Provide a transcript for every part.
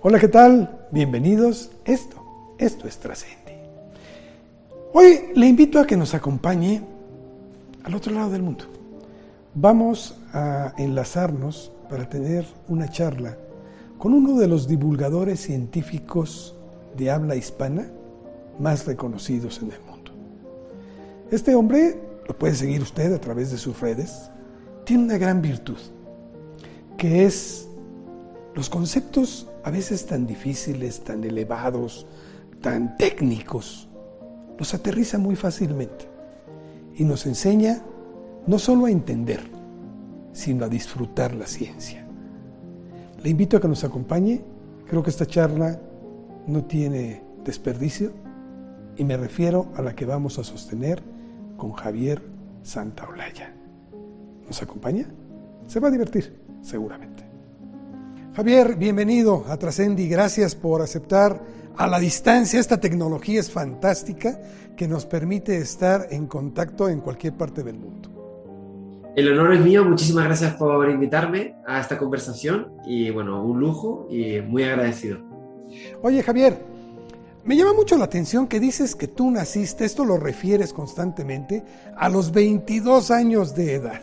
Hola, ¿qué tal? Bienvenidos. Esto, esto es Trascendi. Hoy le invito a que nos acompañe al otro lado del mundo. Vamos a enlazarnos para tener una charla con uno de los divulgadores científicos de habla hispana más reconocidos en el mundo. Este hombre, lo puede seguir usted a través de sus redes, tiene una gran virtud, que es los conceptos a veces tan difíciles, tan elevados, tan técnicos, los aterriza muy fácilmente y nos enseña no solo a entender, sino a disfrutar la ciencia. Le invito a que nos acompañe. Creo que esta charla no tiene desperdicio y me refiero a la que vamos a sostener con Javier Santaolalla. ¿Nos acompaña? Se va a divertir, seguramente. Javier, bienvenido a Trascendi. Gracias por aceptar a la distancia. Esta tecnología es fantástica que nos permite estar en contacto en cualquier parte del mundo. El honor es mío, muchísimas gracias por invitarme a esta conversación y bueno, un lujo y muy agradecido. Oye Javier, me llama mucho la atención que dices que tú naciste, esto lo refieres constantemente, a los 22 años de edad,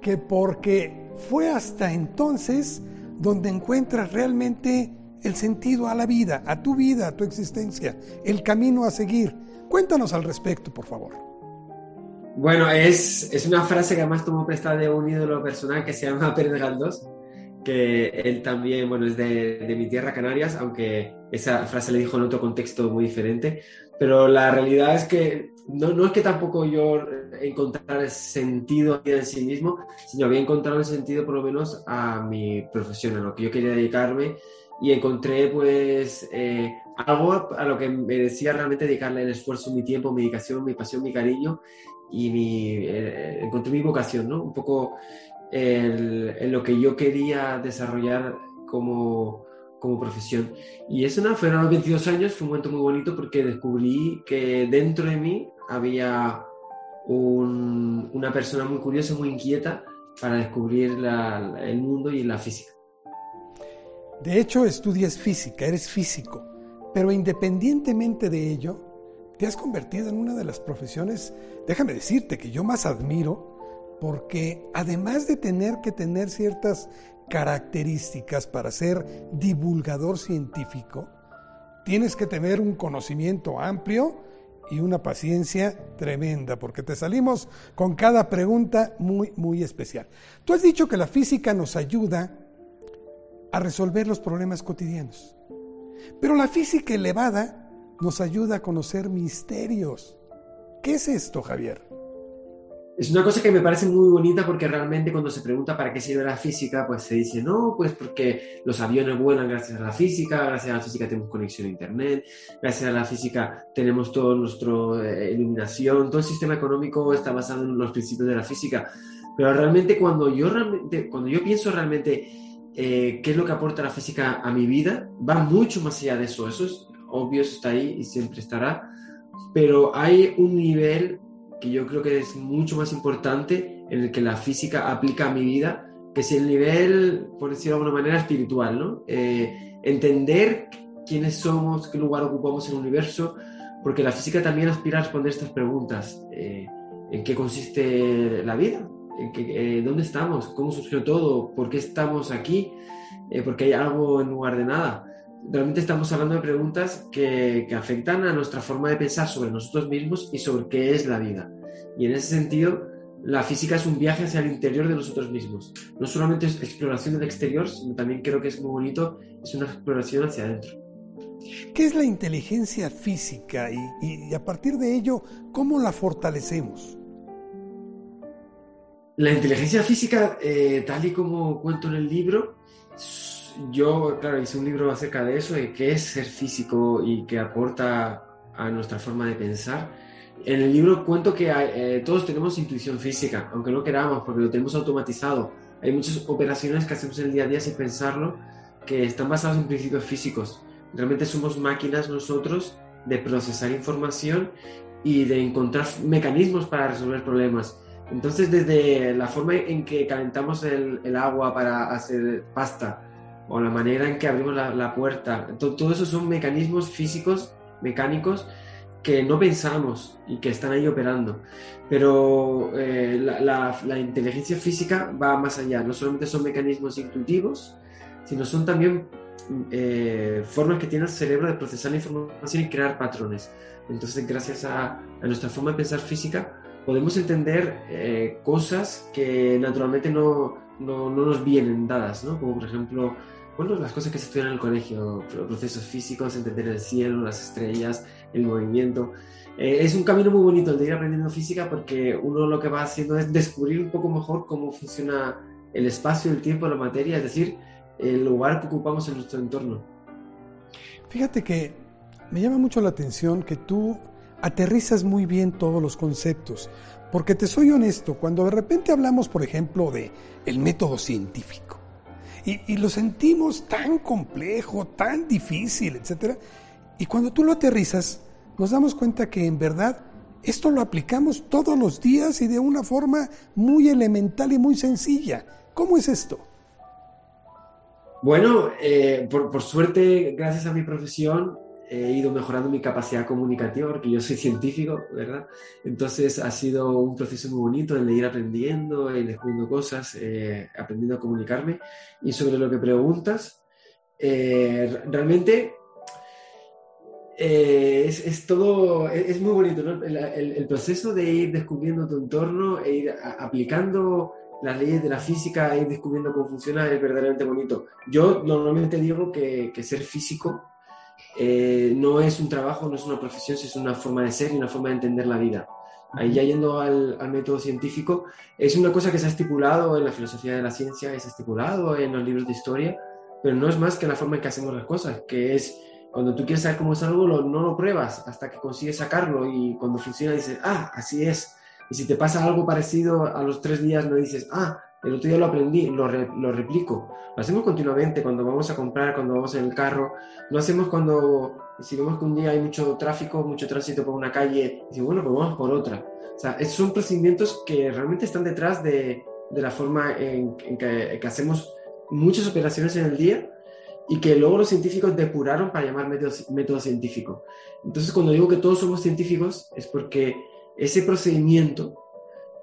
que porque fue hasta entonces donde encuentras realmente el sentido a la vida, a tu vida, a tu existencia, el camino a seguir. Cuéntanos al respecto, por favor. Bueno, es, es, una frase que además tomó prestada de un ídolo personal que se llama Pérez Galdós, que él también, bueno, es de, de, mi tierra, Canarias, aunque esa frase le dijo en otro contexto muy diferente, pero la realidad es que no, no es que tampoco yo encontrar sentido en sí mismo, sino había encontrado el sentido por lo menos a mi profesión, a lo que yo quería dedicarme y encontré pues eh, algo a lo que me decía realmente dedicarle el esfuerzo, mi tiempo, mi dedicación, mi pasión, mi cariño y mi, eh, encontré mi vocación, ¿no? Un poco en lo que yo quería desarrollar como, como profesión. Y eso no, fueron los 22 años, fue un momento muy bonito porque descubrí que dentro de mí había un, una persona muy curiosa, muy inquieta para descubrir el mundo y la física. De hecho, estudias física, eres físico, pero independientemente de ello, te has convertido en una de las profesiones, déjame decirte, que yo más admiro, porque además de tener que tener ciertas características para ser divulgador científico, tienes que tener un conocimiento amplio y una paciencia tremenda, porque te salimos con cada pregunta muy, muy especial. Tú has dicho que la física nos ayuda a resolver los problemas cotidianos, pero la física elevada nos ayuda a conocer misterios. ¿Qué es esto, Javier? Es una cosa que me parece muy bonita porque realmente cuando se pregunta para qué sirve la física, pues se dice, no, pues porque los aviones vuelan gracias a la física, gracias a la física tenemos conexión a Internet, gracias a la física tenemos toda nuestra eh, iluminación, todo el sistema económico está basado en los principios de la física. Pero realmente cuando yo, realmente, cuando yo pienso realmente eh, qué es lo que aporta la física a mi vida, va mucho más allá de eso. Eso es obvio está ahí y siempre estará, pero hay un nivel que yo creo que es mucho más importante en el que la física aplica a mi vida, que es el nivel, por decirlo de alguna manera, espiritual, ¿no? Eh, entender quiénes somos, qué lugar ocupamos en el universo, porque la física también aspira a responder estas preguntas. Eh, ¿En qué consiste la vida? ¿En qué, eh, ¿Dónde estamos? ¿Cómo surgió todo? ¿Por qué estamos aquí? porque hay algo en lugar de nada realmente estamos hablando de preguntas que, que, afectan a nuestra forma de pensar sobre nosotros mismos y sobre qué es la vida. Y en ese sentido, la física es un viaje hacia el interior de nosotros mismos. No solamente es exploración del exterior, sino también creo que es muy bonito, es una exploración hacia adentro. ¿Qué es la inteligencia física y, y a partir de ello, cómo la fortalecemos? La inteligencia física, eh, tal y como cuento en el libro, yo, claro, hice un libro acerca de eso, de qué es ser físico y qué aporta a nuestra forma de pensar. En el libro cuento que eh, todos tenemos intuición física, aunque no queramos, porque lo tenemos automatizado. Hay muchas operaciones que hacemos en el día a día sin pensarlo, que están basadas en principios físicos. Realmente somos máquinas nosotros de procesar información y de encontrar mecanismos para resolver problemas. Entonces, desde la forma en que calentamos el, el agua para hacer pasta, o la manera en que abrimos la, puerta. Todo, eso son mecanismos físicos, mecánicos, que no pensamos y que están ahí operando. Pero eh, la, inteligencia física va más allá. No solamente son mecanismos intuitivos, sino son también eh, formas que tiene el cerebro de procesar la información y crear patrones. Entonces, gracias a, nuestra forma de pensar física, podemos entender eh, cosas que naturalmente no, no, no, nos vienen dadas, ¿no? Como por ejemplo, bueno, las cosas que se estudian en el colegio, procesos físicos, entender el cielo, las estrellas, el movimiento. Eh, es un camino muy bonito el de ir aprendiendo física porque uno lo que va haciendo es descubrir un poco mejor cómo funciona el espacio, el tiempo, la materia, es decir, el lugar que ocupamos en nuestro entorno. Fíjate que me llama mucho la atención que tú aterrizas muy bien todos los conceptos, porque te soy honesto, cuando de repente hablamos, por ejemplo, de el método científico, y, lo sentimos tan complejo, tan difícil, etc. Y cuando tú lo aterrizas, nos damos cuenta que en verdad esto lo aplicamos todos los días y de una forma muy elemental y muy sencilla. ¿Cómo es esto? Bueno, eh, por, suerte, gracias a mi profesión, he ido mejorando mi capacidad comunicativa, porque yo soy científico, ¿verdad? Entonces ha sido un proceso muy bonito el de ir aprendiendo, ir descubriendo cosas, eh, aprendiendo a comunicarme. Y sobre lo que preguntas, eh, realmente eh, es, todo, es, muy bonito, ¿no? El, proceso de ir descubriendo tu entorno e ir aplicando las leyes de la física, e ir descubriendo cómo funciona es verdaderamente bonito. Yo normalmente digo que, que ser físico eh, no es un trabajo, no es una profesión, es una forma de ser y una forma de entender la vida. Ahí ya yendo al, método científico, es una cosa que se ha estipulado en la filosofía de la ciencia, es estipulado en los libros de historia, pero no es más que la forma en que hacemos las cosas, que es cuando tú quieres saber cómo es algo, no lo pruebas hasta que consigues sacarlo y cuando funciona dices, ah, así es. Y si te pasa algo parecido a los tres días, no dices, ah, el otro día lo aprendí, lo, lo, replico. Lo hacemos continuamente cuando vamos a comprar, cuando vamos en el carro. Lo hacemos cuando, si vemos que un día hay mucho tráfico, mucho tránsito por una calle, y bueno, pues vamos por otra. O sea, son procedimientos que realmente están detrás de, de la forma en, que, que, hacemos muchas operaciones en el día y que luego los científicos depuraron para llamar método, método científico. Entonces, cuando digo que todos somos científicos, es porque ese procedimiento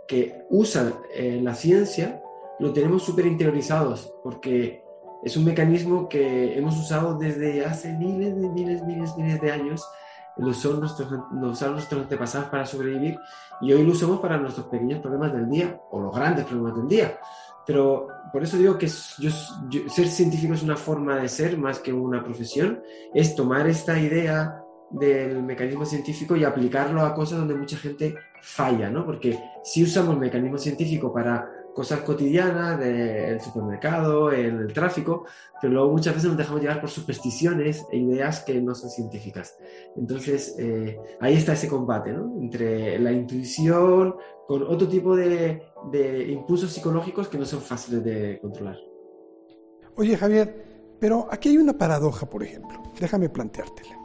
que usan eh, la ciencia lo tenemos súper interiorizados, porque es un mecanismo que hemos usado desde hace miles de miles, miles, miles de años. Lo usaron nuestros, lo usaron nuestros antepasados para sobrevivir y hoy lo usamos para nuestros pequeños problemas del día o los grandes problemas del día. Pero por eso digo que ser científico es una forma de ser más que una profesión, es tomar esta idea del mecanismo científico y aplicarlo a cosas donde mucha gente falla, ¿no? Porque si usamos el mecanismo científico para cosas cotidianas del supermercado, en el tráfico, pero luego muchas veces nos dejamos llevar por supersticiones e ideas que no son científicas. Entonces, eh, ahí está ese combate, ¿no? Entre la intuición con otro tipo de, de impulsos psicológicos que no son fáciles de controlar. Oye, Javier, pero aquí hay una paradoja, por ejemplo. Déjame planteártela.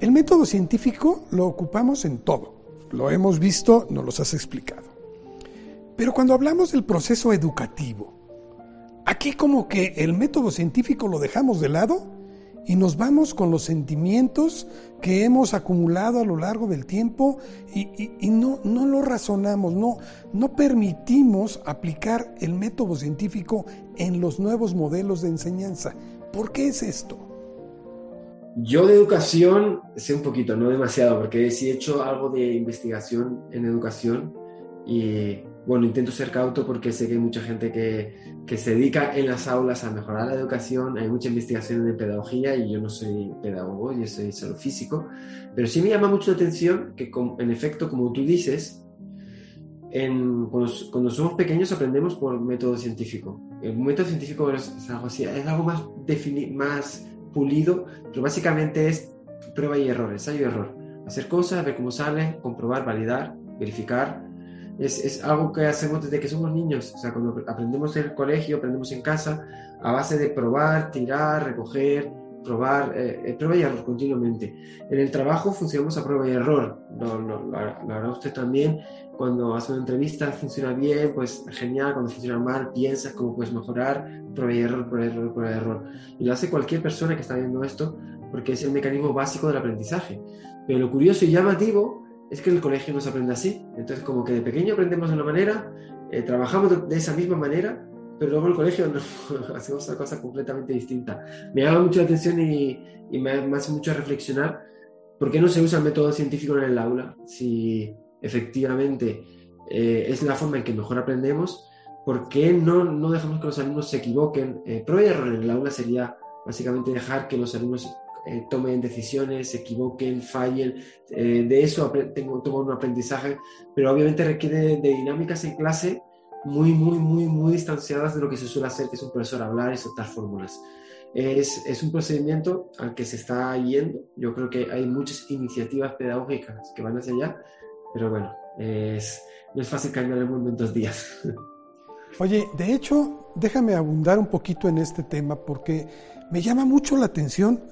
El método científico lo ocupamos en todo. Lo hemos visto, nos los has explicado. Pero cuando hablamos del proceso educativo, aquí como que el método científico lo dejamos de lado y nos vamos con los sentimientos que hemos acumulado a lo largo del tiempo y, no, no lo razonamos, no, no permitimos aplicar el método científico en los nuevos modelos de enseñanza. ¿Por qué es esto? Yo de educación sé un poquito, no demasiado, porque sí he hecho algo de investigación en educación y bueno, intento ser cauto porque sé que hay mucha gente que, que, se dedica en las aulas a mejorar la educación, hay mucha investigación en pedagogía y yo no soy pedagogo, yo soy solo físico, pero sí me llama mucho la atención que en efecto, como tú dices, en, cuando, somos pequeños aprendemos por método científico. El método científico es, algo así, es algo más, más pulido, pero básicamente es prueba y error, ensayo y error. Hacer cosas, ver cómo salen, comprobar, validar, verificar es, es, algo que hacemos desde que somos niños. O sea, cuando aprendemos en el colegio, aprendemos en casa, a base de probar, tirar, recoger, probar, eh, eh, prueba y error continuamente. En el trabajo funcionamos a prueba y error, lo, lo, hará usted también. cuando haces una entrevista funciona bien, pues genial, cuando funciona mal, piensas cómo puedes mejorar, prueba error, prueba error, prueba error. Y lo hace cualquier persona que está viendo esto porque es el mecanismo básico del aprendizaje. Pero lo curioso y llamativo es que el colegio no se aprende así. Entonces, como que de pequeño aprendemos de una manera, eh, trabajamos de esa misma manera, pero luego el colegio no, hacemos una cosa completamente distinta. Me llama mucho la atención y, me, hace mucho reflexionar por qué no se usa el método científico en el aula si efectivamente eh, es la forma en que mejor aprendemos. ¿Por qué no, no dejamos que los alumnos se equivoquen? Eh, error en el aula sería básicamente dejar que los alumnos eh, tomen decisiones, se equivoquen, fallen. de eso tengo, tomo un aprendizaje, pero obviamente requiere de dinámicas en clase muy, muy, muy, muy distanciadas de lo que se suele hacer, que es un profesor hablar y soltar fórmulas. Es, es, un procedimiento al que se está yendo. Yo creo que hay muchas iniciativas pedagógicas que van hacia allá, pero bueno, es, no es fácil cambiar el mundo en dos días. Oye, de hecho, déjame abundar un poquito en este tema porque me llama mucho la atención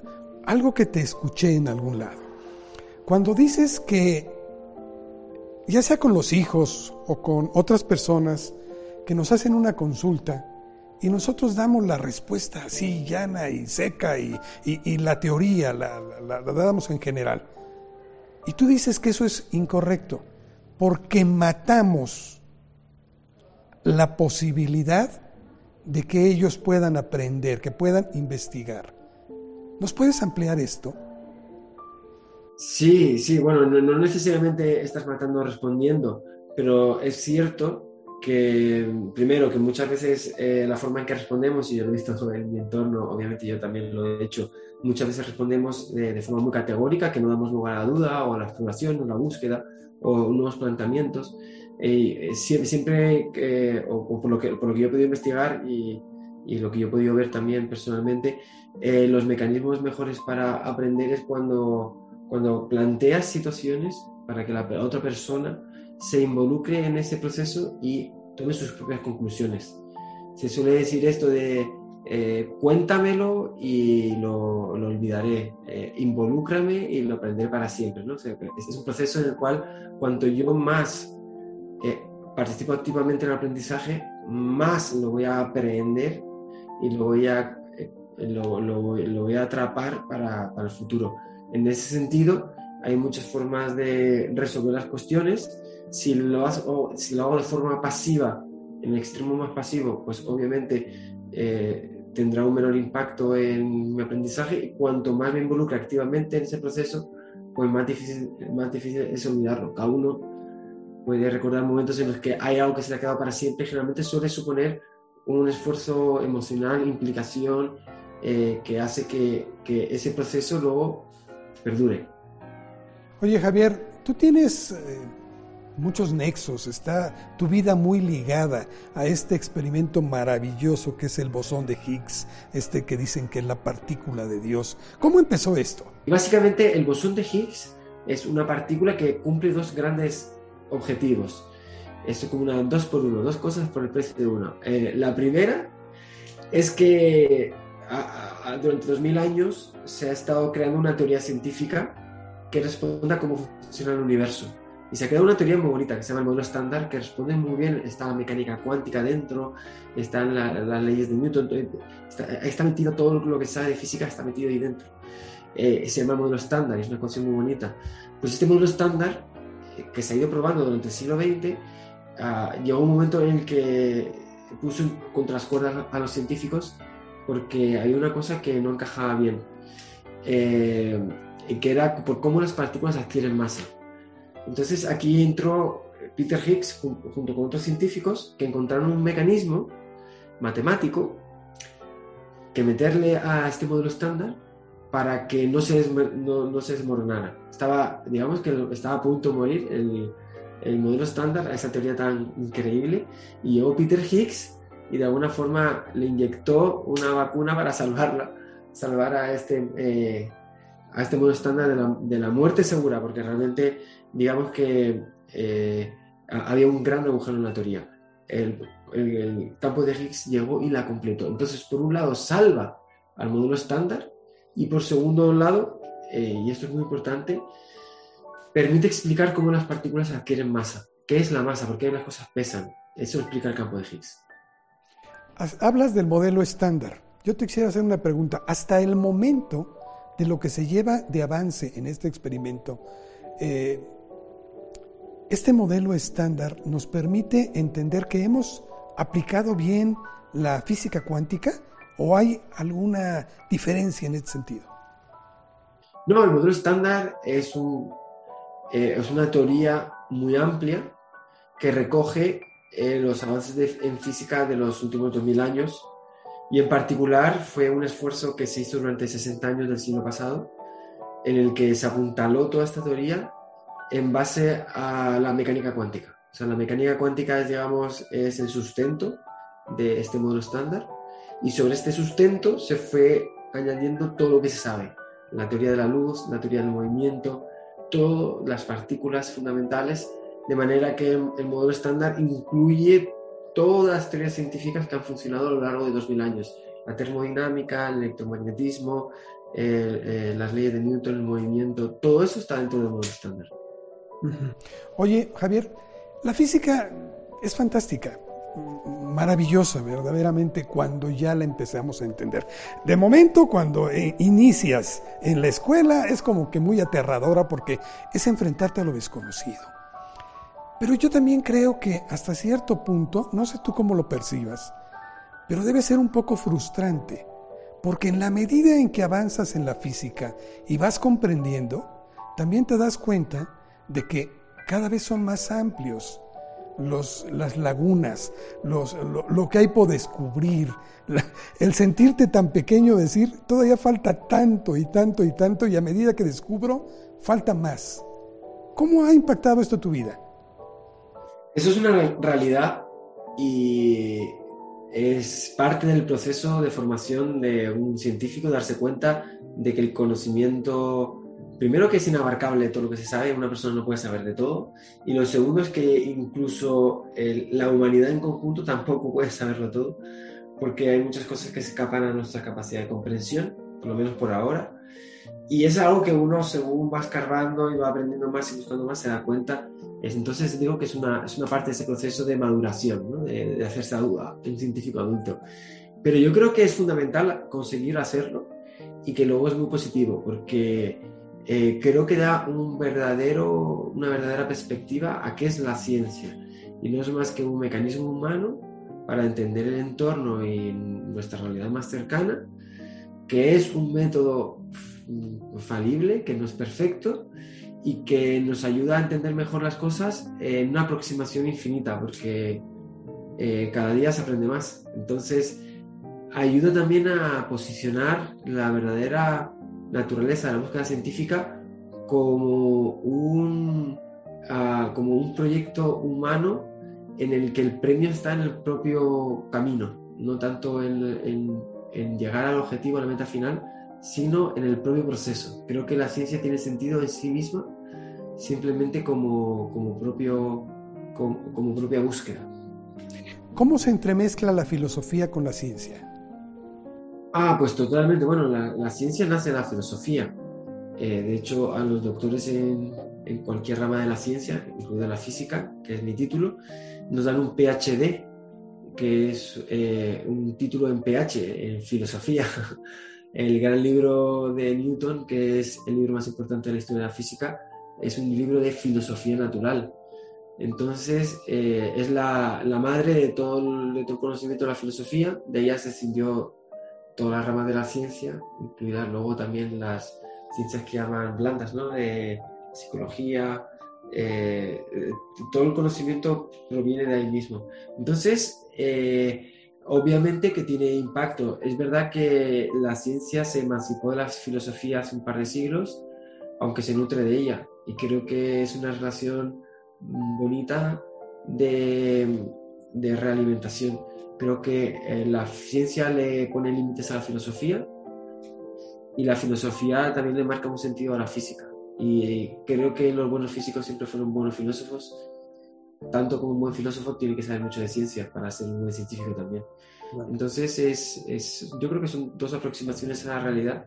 algo que te escuché en algún lado. Cuando dices que, ya sea con los hijos o con otras personas que nos hacen una consulta y nosotros damos la respuesta así llana y seca y, la teoría la, la damos en general. Y tú dices que eso es incorrecto, porque matamos la posibilidad de que ellos puedan aprender, que puedan investigar. ¿Nos puedes ampliar esto? Sí, sí, bueno, no, necesariamente estás matando respondiendo, pero es cierto que, primero, que muchas veces eh, la forma en que respondemos, y yo lo he visto en mi entorno, obviamente yo también lo he hecho, muchas veces respondemos de, forma muy categórica, que no damos lugar a la duda o a la exploración o a la búsqueda o nuevos planteamientos. Eh, siempre, o, por, lo que, por lo que yo he podido investigar y, y lo que yo he podido ver también personalmente, eh, los mecanismos mejores para aprender es cuando, cuando planteas situaciones para que la otra persona se involucre en ese proceso y tome sus propias conclusiones. Se suele decir esto de eh, cuéntamelo y lo, lo olvidaré, eh, involúcrame y lo aprenderé para siempre. ¿no? es un proceso en el cual cuanto yo más eh, participo activamente en el aprendizaje, más lo voy a aprender y lo voy a, eh, lo, lo, voy a atrapar para, para, el futuro. En ese sentido, hay muchas formas de resolver las cuestiones. Si lo, si lo hago de forma pasiva, en el extremo más pasivo, pues obviamente eh, tendrá un menor impacto en mi aprendizaje y cuanto más me involucre activamente en ese proceso, pues más difícil, más difícil es olvidarlo. Cada uno puede recordar momentos en los que hay algo que se le ha quedado para siempre, generalmente suele suponer un esfuerzo emocional, implicación, eh, que hace que, que, ese proceso luego perdure. Oye Javier, tú tienes... Eh, muchos nexos, está tu vida muy ligada a este experimento maravilloso que es el bosón de Higgs, este que dicen que es la partícula de Dios. ¿Cómo empezó esto? Básicamente el bosón de Higgs es una partícula que cumple dos grandes objetivos. Es como una dos por uno, dos cosas por el precio de uno. Eh, la primera es que durante dos mil años se ha estado creando una teoría científica que responda a cómo funciona el universo y se ha creado una teoría muy bonita que se llama el modelo estándar, que responde muy bien. Está la mecánica cuántica dentro, están las leyes de Newton, está, está, metido todo lo que sabe de física, está metido ahí dentro. Eh, se llama el modelo estándar, es una cosa muy bonita. Pues este modelo estándar, eh, que se ha ido probando durante el siglo XX, ah, llegó un momento en el que puso contra las cuerdas a los científicos porque hay una cosa que no encajaba bien, eh, que era por cómo las partículas adquieren masa. Entonces aquí entró Peter Higgs junto con otros científicos que encontraron un mecanismo matemático que meterle a este modelo estándar para que no se, no, se desmoronara. Estaba, digamos que estaba a punto de morir el, el modelo estándar a esa teoría tan increíble y llegó Peter Higgs y de alguna forma le inyectó una vacuna para salvarla, salvar a este, eh, a este modelo estándar de la, de la, muerte segura, porque realmente digamos que eh, había un gran agujero en la teoría. El, el, campo de Higgs llegó y la completó. Entonces, por un lado, salva al módulo estándar y por segundo lado, eh, y esto es muy importante, permite explicar cómo las partículas adquieren masa. qué es la masa, por qué las cosas pesan. Eso explica el campo de Higgs. Hablas del modelo estándar. Yo te quisiera hacer una pregunta. Hasta el momento de lo que se lleva de avance en este experimento, eh, este modelo estándar nos permite entender que hemos aplicado bien la física cuántica o hay alguna diferencia en este sentido. No, el modelo estándar es, un, eh, es una teoría muy amplia que recoge eh, los avances en física de los últimos 2000 años y en particular fue un esfuerzo que se hizo durante 60 años del siglo pasado en el que se apuntaló toda esta teoría en base a la mecánica cuántica. O sea, la mecánica cuántica es, digamos, es el sustento de este modelo estándar y sobre este sustento se fue añadiendo todo lo que se sabe. La teoría de la luz, la teoría del movimiento, todas las partículas fundamentales, de manera que el modelo estándar incluye todas las teorías científicas que han funcionado a lo largo de 2000 años. La termodinámica, el electromagnetismo, eh, las leyes de Newton, el movimiento, todo eso está dentro del modelo estándar. Oye, Javier, la física es fantástica, maravillosa verdaderamente cuando ya la empezamos a entender. De momento, cuando eh, inicias en la escuela, es como que muy aterradora porque es enfrentarte a lo desconocido. Pero yo también creo que hasta cierto punto, no sé tú cómo lo percibas, pero debe ser un poco frustrante, porque en la medida en que avanzas en la física y vas comprendiendo, también te das cuenta de que cada vez son más amplios los, las lagunas, los, lo, que hay por descubrir, el sentirte tan pequeño, decir, todavía falta tanto y tanto y tanto, y a medida que descubro, falta más. ¿Cómo ha impactado esto tu vida? Eso es una realidad y es parte del proceso de formación de un científico darse cuenta de que el conocimiento primero que es inabarcable todo lo que se sabe, una persona no puede saber de todo, y lo segundo es que incluso la humanidad en conjunto tampoco puede saberlo todo, porque hay muchas cosas que se escapan a nuestra capacidad de comprensión, por lo menos por ahora, y es algo que uno según va escarbando y va aprendiendo más y buscando más se da cuenta. Es, entonces digo que es una, es una parte de ese proceso de maduración, de, hacerse un científico adulto. Pero yo creo que es fundamental conseguir hacerlo y que luego es muy positivo, porque eh, creo que da un verdadero, una verdadera perspectiva a qué es la ciencia. Y no es más que un mecanismo humano para entender el entorno y nuestra realidad más cercana, que es un método falible, que no es perfecto y que nos ayuda a entender mejor las cosas en una aproximación infinita, porque eh, cada día se aprende más. Entonces, ayuda también a posicionar la verdadera naturaleza la búsqueda científica como un, ah, como un proyecto humano en el que el premio está en el propio camino, no tanto en, en, llegar al objetivo, a la meta final, sino en el propio proceso. Creo que la ciencia tiene sentido en sí misma simplemente como, como, propio, como propia búsqueda. ¿Cómo se entremezcla la filosofía con la ciencia? Ah, pues totalmente. Bueno, la, ciencia nace de la filosofía. Eh, de hecho, a los doctores en, cualquier rama de la ciencia, incluida la física, que es mi título, nos dan un PhD, que es eh, un título en PH, en filosofía. El gran libro de Newton, que es el libro más importante de la historia de la física, es un libro de filosofía natural. Entonces, eh, es la, madre de todo, el, de todo el conocimiento de la filosofía, de ella se escindió todas las ramas de la ciencia, incluidas luego también las ciencias que llaman blandas, ¿no? De psicología, eh, todo el conocimiento proviene de ahí mismo. Entonces, eh, obviamente que tiene impacto. Es verdad que la ciencia se emancipó de la filosofía hace un par de siglos, aunque se nutre de ella. Y creo que es una relación bonita de, de realimentación. Creo que eh, la ciencia le pone límites a la filosofía y la filosofía también le marca un sentido a la física. Y creo que los buenos físicos siempre fueron buenos filósofos. Tanto como un buen filósofo tiene que saber mucho de ciencia para ser un buen científico también. Entonces, es, es, yo creo que son dos aproximaciones a la realidad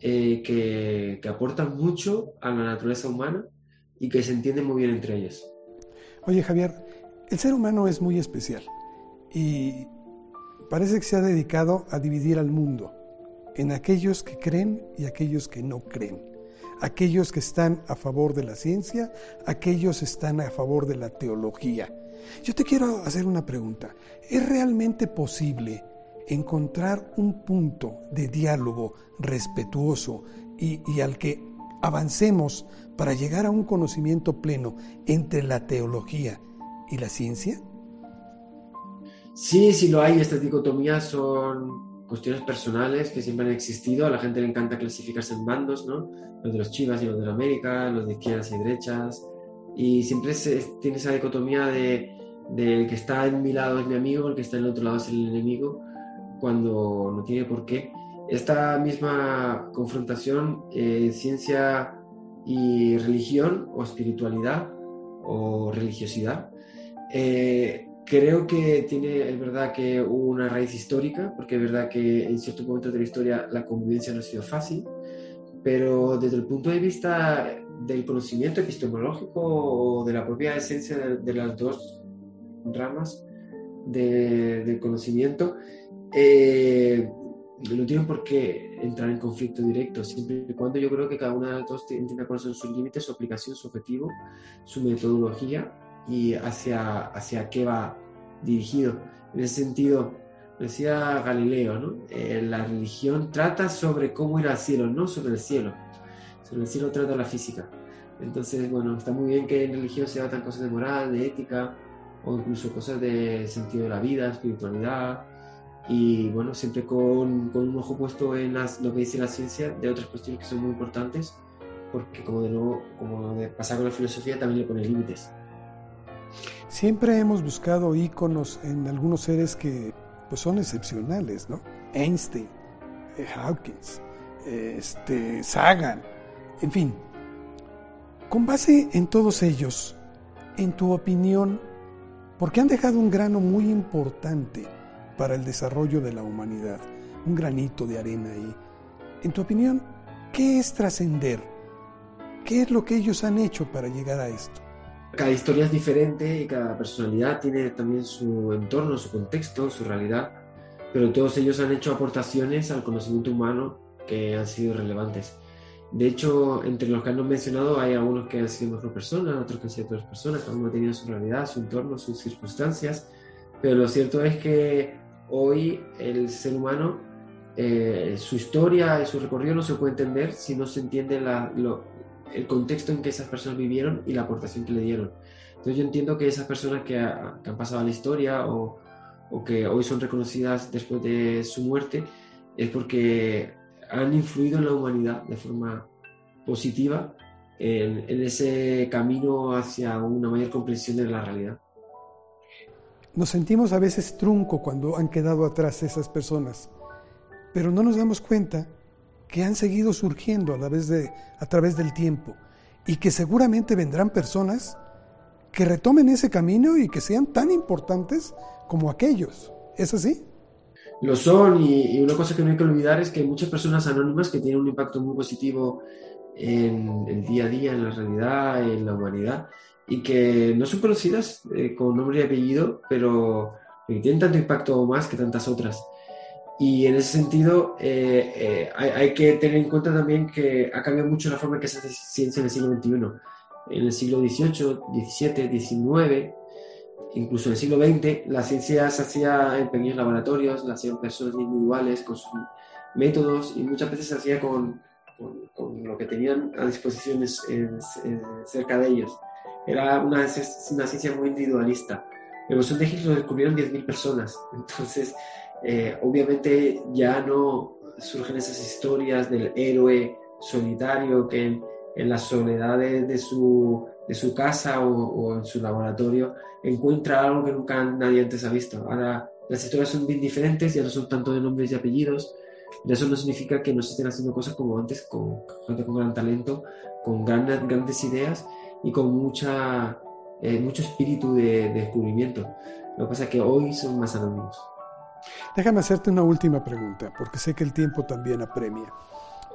eh, que, que aportan mucho a la naturaleza humana y que se entienden muy bien entre ellas. Oye Javier, el ser humano es muy especial y parece que se ha dedicado a dividir al mundo en aquellos que creen y aquellos que no creen. Aquellos que están a favor de la ciencia, aquellos están a favor de la teología. Yo te quiero hacer una pregunta. ¿Es realmente posible encontrar un punto de diálogo respetuoso y, y al que avancemos para llegar a un conocimiento pleno entre la teología y la ciencia? Sí, sí lo hay. Estas dicotomías son cuestiones personales que siempre han existido. A la gente le encanta clasificarse en bandos, ¿no? Los de los chivas y los de la América, los de izquierdas y derechas. Y siempre se, tiene esa dicotomía de, de, el que está en mi lado es mi amigo, el que está en el otro lado es el enemigo, cuando no tiene por qué. Esta misma confrontación, eh, ciencia y religión o espiritualidad o religiosidad, eh, creo que tiene, es verdad que una raíz histórica, porque es verdad que en ciertos momentos de la historia la convivencia no ha sido fácil, pero desde el punto de vista del conocimiento epistemológico o de la propia esencia de, las dos ramas del conocimiento, eh, no tienen por qué entrar en conflicto directo, siempre y cuando yo creo que cada una de las dos entienda cuáles son sus límites, su aplicación, su objetivo, su metodología y hacia, hacia qué va dirigido. En ese sentido, decía Galileo, ¿no? Eh, la religión trata sobre cómo ir al cielo, no sobre el cielo. Sobre el cielo trata la física. Entonces, bueno, está muy bien que en religión se hagan cosas de moral, de ética, o incluso cosas de sentido de la vida, espiritualidad, y bueno, siempre con, con un ojo puesto en las, lo que dice la ciencia de otras cuestiones que son muy importantes, porque como de nuevo, como de pasar con la filosofía, también le pone límites. Siempre hemos buscado íconos en algunos seres que pues, son excepcionales, ¿no? Einstein, eh, Hawkins, este, Sagan, en fin. Con base en todos ellos, en tu opinión, porque han dejado un grano muy importante para el desarrollo de la humanidad, un granito de arena ahí. En tu opinión, ¿qué es trascender? ¿Qué es lo que ellos han hecho para llegar a esto? Cada historia es diferente y cada personalidad tiene también su entorno, su contexto, su realidad, pero todos ellos han hecho aportaciones al conocimiento humano que han sido relevantes. De hecho, entre los que han mencionado hay algunos que han sido mejor personas, otros que han sido otras personas, cada uno ha tenido su realidad, su entorno, sus circunstancias, pero lo cierto es que hoy el ser humano, eh, su historia su recorrido no se puede entender si no se entiende el contexto en que esas personas vivieron y la aportación que le dieron. Entonces yo entiendo que esas personas que, han pasado a la historia o, que hoy son reconocidas después de su muerte es porque han influido en la humanidad de forma positiva en, en ese camino hacia una mayor comprensión de la realidad. Nos sentimos a veces trunco cuando han quedado atrás esas personas, pero no nos damos cuenta que han seguido surgiendo a través, de, a través del tiempo y que seguramente vendrán personas que retomen ese camino y que sean tan importantes como aquellos. ¿Es así? Lo son y, una cosa que no hay que olvidar es que hay muchas personas anónimas que tienen un impacto muy positivo en el día a día, en la realidad, en la humanidad y que no son conocidas eh, con nombre y apellido, pero tienen tanto impacto más que tantas otras. Y en ese sentido eh, eh, hay, hay, que tener en cuenta también que ha cambiado mucho la forma en que se hace ciencia en el siglo XXI. En el siglo XVIII, XVII, XIX, incluso en el siglo XX, la ciencia se hacía en pequeños laboratorios, la hacían personas individuales con sus métodos y muchas veces se hacía con, con, con lo que tenían a disposición cerca de ellos era una, una ciencia muy individualista. El bosón de Higgs lo descubrieron 10.000 personas. Entonces, eh, obviamente ya no surgen esas historias del héroe solitario que en, en las soledades de su, de su casa o, en su laboratorio encuentra algo que nunca nadie antes ha visto. Ahora las historias son bien diferentes, ya no son tanto de nombres y apellidos. Y eso no significa que no se estén haciendo cosas como antes, con gente con gran talento, con grandes, grandes ideas y con mucha, eh, mucho espíritu de, de, descubrimiento. Lo que pasa es que hoy son más anónimos. Déjame hacerte una última pregunta, porque sé que el tiempo también apremia.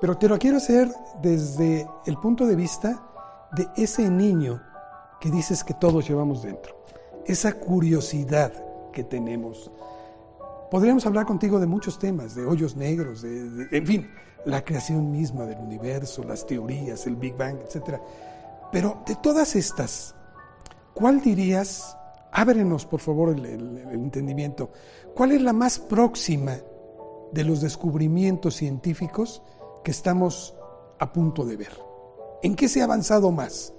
Pero te lo quiero hacer desde el punto de vista de ese niño que dices que todos llevamos dentro, esa curiosidad que tenemos. Podríamos hablar contigo de muchos temas, de hoyos negros, de, en fin, la creación misma del universo, las teorías, el Big Bang, etc. Pero de todas estas, ¿cuál dirías, ábrenos por favor el, entendimiento, cuál es la más próxima de los descubrimientos científicos que estamos a punto de ver? ¿En qué se ha avanzado más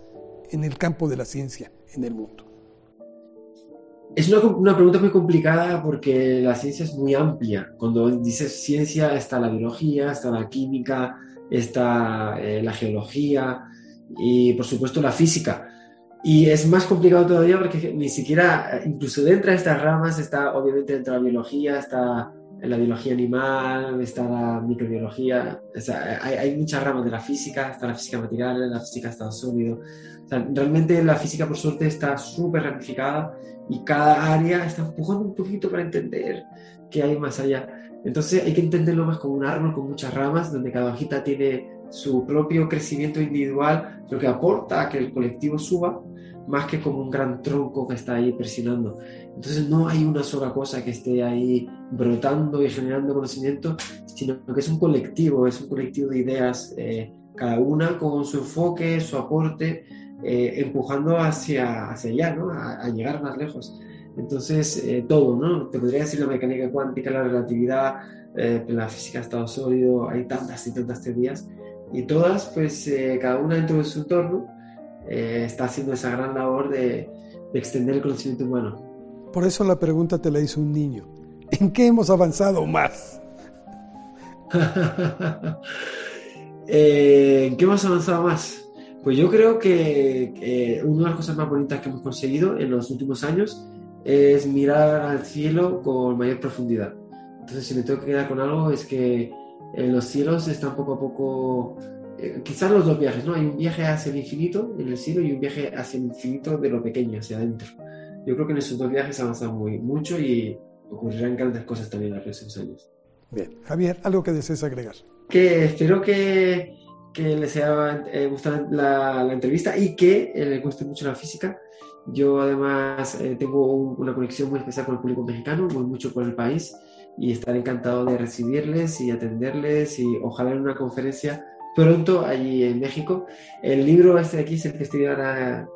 en el campo de la ciencia en el mundo? Es una, pregunta muy complicada porque la ciencia es muy amplia. Cuando dices ciencia está la biología, está la química, está eh, la geología y por supuesto la física. Y es más complicado todavía porque ni siquiera, incluso dentro de estas ramas está obviamente dentro de la biología, está la biología animal, está la microbiología, o sea, hay, hay, muchas ramas de la física, está la física material, la física estado sólido. O sea, realmente la física, por suerte, está súper ramificada y cada área está empujando un poquito para entender qué hay más allá. Entonces hay que entenderlo más como un árbol con muchas ramas, donde cada hojita tiene su propio crecimiento individual, lo que aporta a que el colectivo suba, más que como un gran tronco que está ahí presionando. Entonces no hay una sola cosa que esté ahí brotando y generando conocimiento, sino que es un colectivo, es un colectivo de ideas, eh, cada una con su enfoque, su aporte, eh, empujando hacia, hacia allá, ¿no? a, llegar más lejos. Entonces, eh, todo, ¿no? Te podría decir la mecánica cuántica, la relatividad, la física de estado sólido, hay tantas y tantas teorías, y todas, pues cada una dentro de su entorno, está haciendo esa gran labor de, de extender el conocimiento humano. Por eso la pregunta te la hizo un niño. ¿En qué hemos avanzado más? Eh, ¿En qué hemos avanzado más? Pues yo creo que una de las cosas más bonitas que hemos conseguido en los últimos años es mirar al cielo con mayor profundidad. Entonces, si me tengo que quedar con algo, es que en los cielos están poco a poco, eh, quizás los dos viajes, ¿no? Hay un viaje hacia el infinito en el cielo y un viaje hacia el infinito de lo pequeño, hacia adentro yo creo que en esos dos viajes avanzado muy, mucho y ocurrirán grandes cosas también en los próximos años. Bien, Javier, ¿algo que desees agregar? Que espero que, que les haya eh, gustado la, la, entrevista y que eh, les guste mucho la física. Yo además eh, tengo una conexión muy especial con el público mexicano, voy mucho por el país y estaré encantado de recibirles y atenderles y ojalá en una conferencia pronto allí en México. El libro este de aquí es el que estoy ahora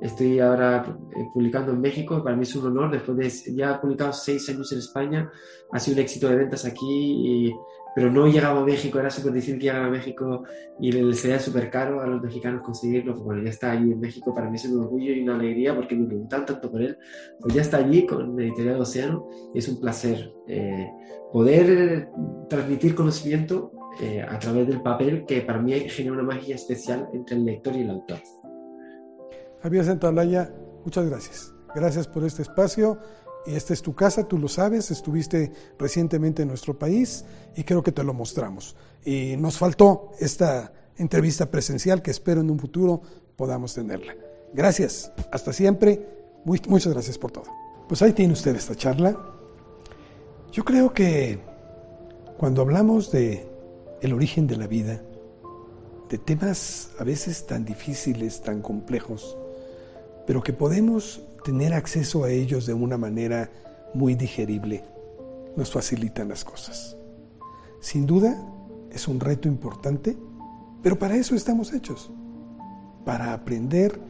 Estoy ahora eh, publicando en México, para mí es un honor, después de ya publicado seis años en España, ha sido un éxito de ventas aquí, pero no llegaba a México, era súper difícil llegar a México y le sería súper caro a los mexicanos conseguirlo, bueno, ya está allí en México, para mí es un orgullo y una alegría porque me preguntan tanto por él, pues ya está allí con Editorial Océano y es un placer eh, poder transmitir conocimiento eh, a través del papel que para mí genera una magia especial entre el lector y el autor. Javier Santaolalla, muchas gracias. Gracias por este espacio. Y esta es tu casa, tú lo sabes, estuviste recientemente en nuestro país y creo que te lo mostramos. Y nos faltó esta entrevista presencial que espero en un futuro podamos tenerla. Gracias, hasta siempre. muchas gracias por todo. Pues ahí tiene usted esta charla. Yo creo que cuando hablamos de el origen de la vida, de temas a veces tan difíciles, tan complejos, pero que podemos tener acceso a ellos de una manera muy digerible, nos facilitan las cosas. Sin duda, es un reto importante, pero para eso estamos hechos, para aprender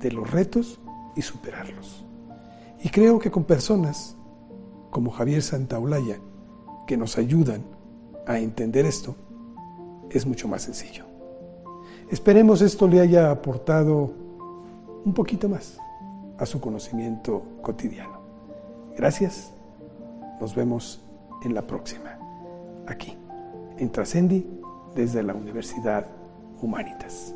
de los retos y superarlos. Y creo que con personas como Javier Santaolalla, que nos ayudan a entender esto, es mucho más sencillo. Esperemos esto le haya aportado un poquito más a su conocimiento cotidiano. Gracias. Nos vemos en la próxima, aquí, en Trascendi, desde la Universidad Humanitas.